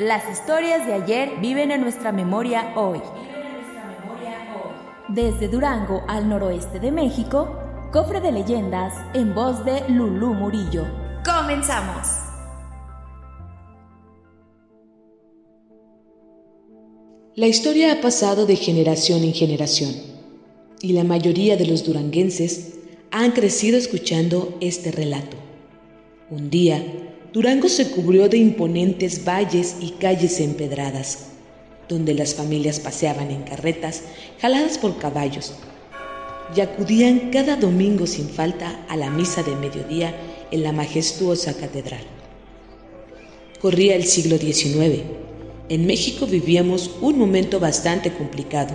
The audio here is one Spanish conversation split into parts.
Las historias de ayer viven en nuestra memoria hoy. Desde Durango al noroeste de México, cofre de leyendas en voz de Lulú Murillo. ¡Comenzamos! La historia ha pasado de generación en generación y la mayoría de los duranguenses han crecido escuchando este relato. Un día, Durango se cubrió de imponentes valles y calles empedradas, donde las familias paseaban en carretas jaladas por caballos y acudían cada domingo sin falta a la misa de mediodía en la majestuosa catedral. Corría el siglo XIX. En México vivíamos un momento bastante complicado,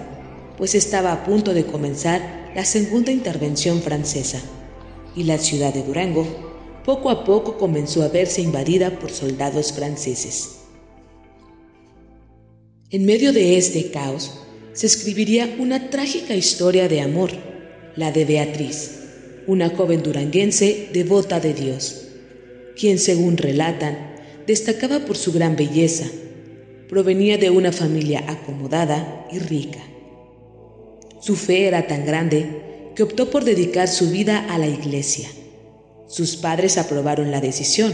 pues estaba a punto de comenzar la segunda intervención francesa y la ciudad de Durango poco a poco comenzó a verse invadida por soldados franceses. En medio de este caos se escribiría una trágica historia de amor, la de Beatriz, una joven duranguense devota de Dios, quien según relatan destacaba por su gran belleza, provenía de una familia acomodada y rica. Su fe era tan grande que optó por dedicar su vida a la iglesia sus padres aprobaron la decisión.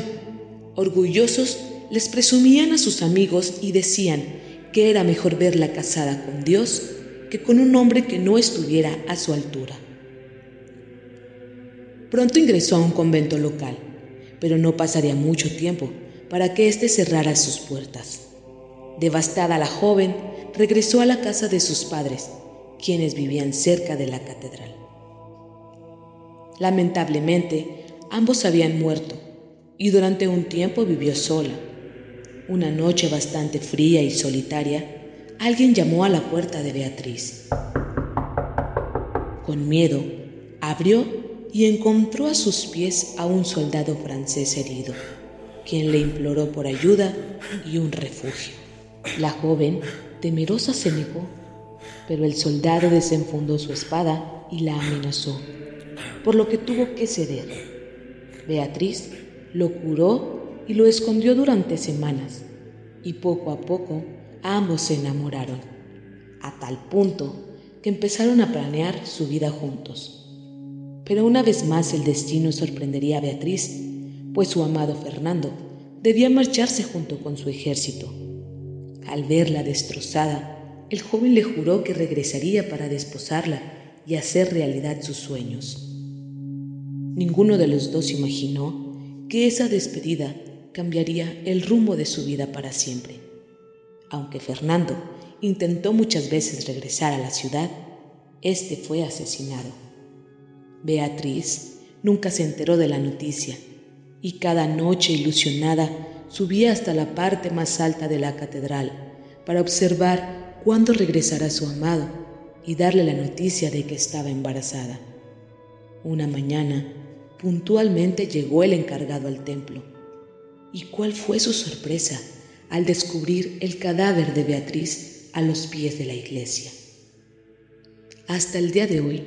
Orgullosos, les presumían a sus amigos y decían que era mejor verla casada con Dios que con un hombre que no estuviera a su altura. Pronto ingresó a un convento local, pero no pasaría mucho tiempo para que éste cerrara sus puertas. Devastada la joven, regresó a la casa de sus padres, quienes vivían cerca de la catedral. Lamentablemente, Ambos habían muerto y durante un tiempo vivió sola. Una noche bastante fría y solitaria, alguien llamó a la puerta de Beatriz. Con miedo, abrió y encontró a sus pies a un soldado francés herido, quien le imploró por ayuda y un refugio. La joven, temerosa, se negó, pero el soldado desenfundó su espada y la amenazó, por lo que tuvo que ceder. Beatriz lo curó y lo escondió durante semanas, y poco a poco ambos se enamoraron, a tal punto que empezaron a planear su vida juntos. Pero una vez más el destino sorprendería a Beatriz, pues su amado Fernando debía marcharse junto con su ejército. Al verla destrozada, el joven le juró que regresaría para desposarla y hacer realidad sus sueños. Ninguno de los dos imaginó que esa despedida cambiaría el rumbo de su vida para siempre. Aunque Fernando intentó muchas veces regresar a la ciudad, este fue asesinado. Beatriz nunca se enteró de la noticia y cada noche ilusionada subía hasta la parte más alta de la catedral para observar cuándo regresará su amado y darle la noticia de que estaba embarazada. Una mañana, puntualmente llegó el encargado al templo. ¿Y cuál fue su sorpresa al descubrir el cadáver de Beatriz a los pies de la iglesia? Hasta el día de hoy,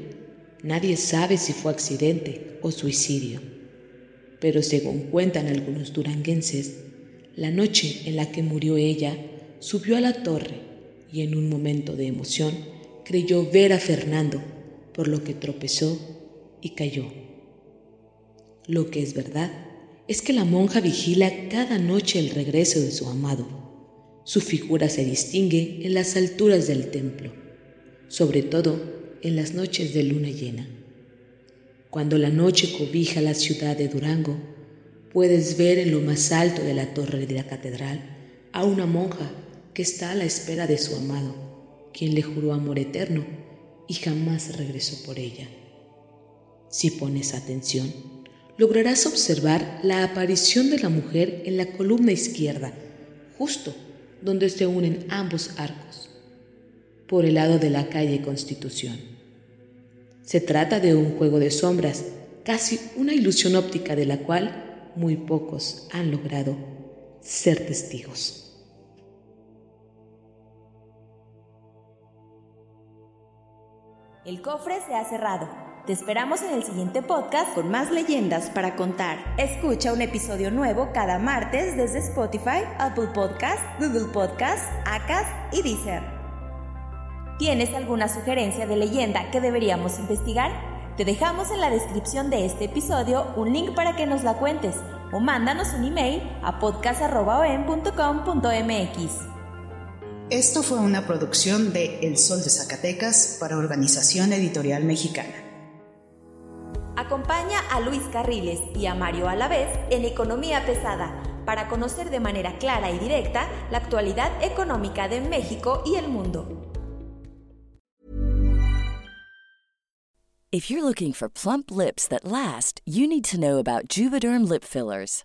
nadie sabe si fue accidente o suicidio, pero según cuentan algunos duranguenses, la noche en la que murió ella, subió a la torre y en un momento de emoción creyó ver a Fernando, por lo que tropezó y cayó. Lo que es verdad es que la monja vigila cada noche el regreso de su amado. Su figura se distingue en las alturas del templo, sobre todo en las noches de luna llena. Cuando la noche cobija la ciudad de Durango, puedes ver en lo más alto de la torre de la catedral a una monja que está a la espera de su amado, quien le juró amor eterno y jamás regresó por ella. Si pones atención, lograrás observar la aparición de la mujer en la columna izquierda, justo donde se unen ambos arcos, por el lado de la calle Constitución. Se trata de un juego de sombras, casi una ilusión óptica de la cual muy pocos han logrado ser testigos. El cofre se ha cerrado. Te esperamos en el siguiente podcast con más leyendas para contar. Escucha un episodio nuevo cada martes desde Spotify, Apple Podcast, Google Podcast, Acast y Deezer. ¿Tienes alguna sugerencia de leyenda que deberíamos investigar? Te dejamos en la descripción de este episodio un link para que nos la cuentes o mándanos un email a podcast.com.mx. Esto fue una producción de El Sol de Zacatecas para Organización Editorial Mexicana. Acompaña a Luis Carriles y a Mario Alavés en Economía Pesada para conocer de manera clara y directa la actualidad económica de México y el mundo. If you're looking for plump lips that last, you need to know about Juvederm lip fillers.